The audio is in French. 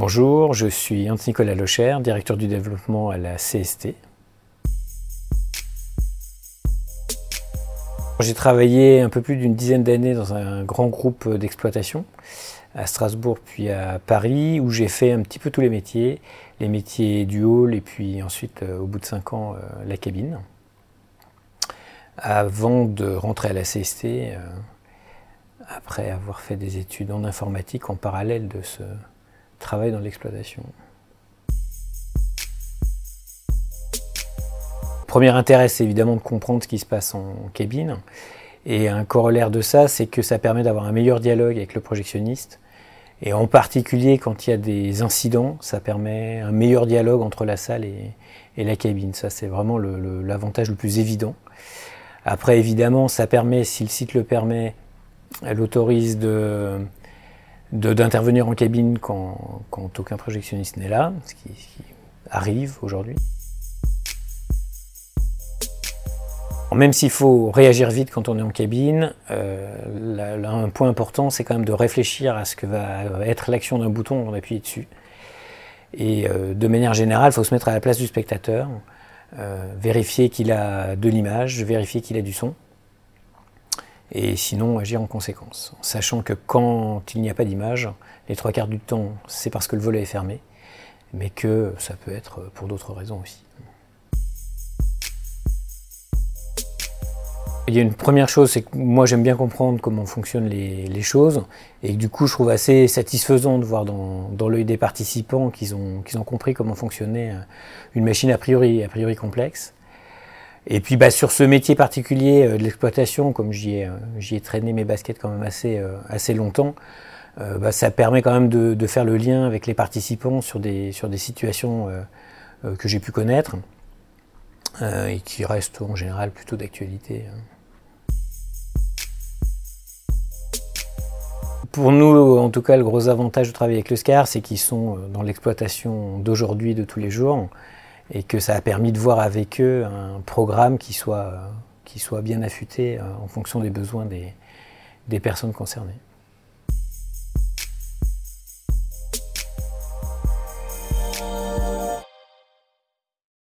Bonjour, je suis Anthony-Nicolas Locher, directeur du développement à la CST. J'ai travaillé un peu plus d'une dizaine d'années dans un grand groupe d'exploitation à Strasbourg puis à Paris où j'ai fait un petit peu tous les métiers, les métiers du hall et puis ensuite euh, au bout de cinq ans euh, la cabine. Avant de rentrer à la CST, euh, après avoir fait des études en informatique en parallèle de ce dans l'exploitation. Premier intérêt, c'est évidemment de comprendre ce qui se passe en cabine. Et un corollaire de ça, c'est que ça permet d'avoir un meilleur dialogue avec le projectionniste. Et en particulier, quand il y a des incidents, ça permet un meilleur dialogue entre la salle et, la cabine. Ça, c'est vraiment l'avantage le, plus évident. Après, évidemment, ça permet, si le site le permet, elle autorise d'intervenir en cabine quand, aucun projectionniste n'est là, ce qui arrive aujourd'hui. Même s'il faut réagir vite quand on est en cabine, euh, un point important, c'est quand même de réfléchir à ce que va être l'action d'un bouton avant d'appuyer dessus. Et euh, de manière générale, il faut se mettre à la place du spectateur, euh, vérifier qu'il a de l'image, vérifier qu'il a du son, et sinon agir en conséquence. Sachant que quand il n'y a pas d'image, les trois quarts du temps, c'est parce que le volet est fermé, mais que ça peut être pour d'autres raisons aussi. Il y a une première chose, c'est que moi j'aime bien comprendre comment fonctionnent les, choses et du coup je trouve assez satisfaisant de voir dans, l'œil des participants qu'ils ont, compris comment fonctionnait euh, une machine a priori complexe. Et puis bah, sur ce métier particulier euh, de l'exploitation, comme j'y ai, euh, traîné mes baskets quand même assez, assez longtemps, bah, ça permet quand même de, faire le lien avec les participants sur des, sur des situations que j'ai pu connaître et qui restent en général plutôt d'actualité. Pour nous, en tout cas, le gros avantage de travailler avec le SCAR, c'est qu'ils sont euh, dans l'exploitation d'aujourd'hui, de tous les jours, et que ça a permis de voir avec eux un programme qui soit, soit bien affûté euh, en fonction des besoins des personnes concernées.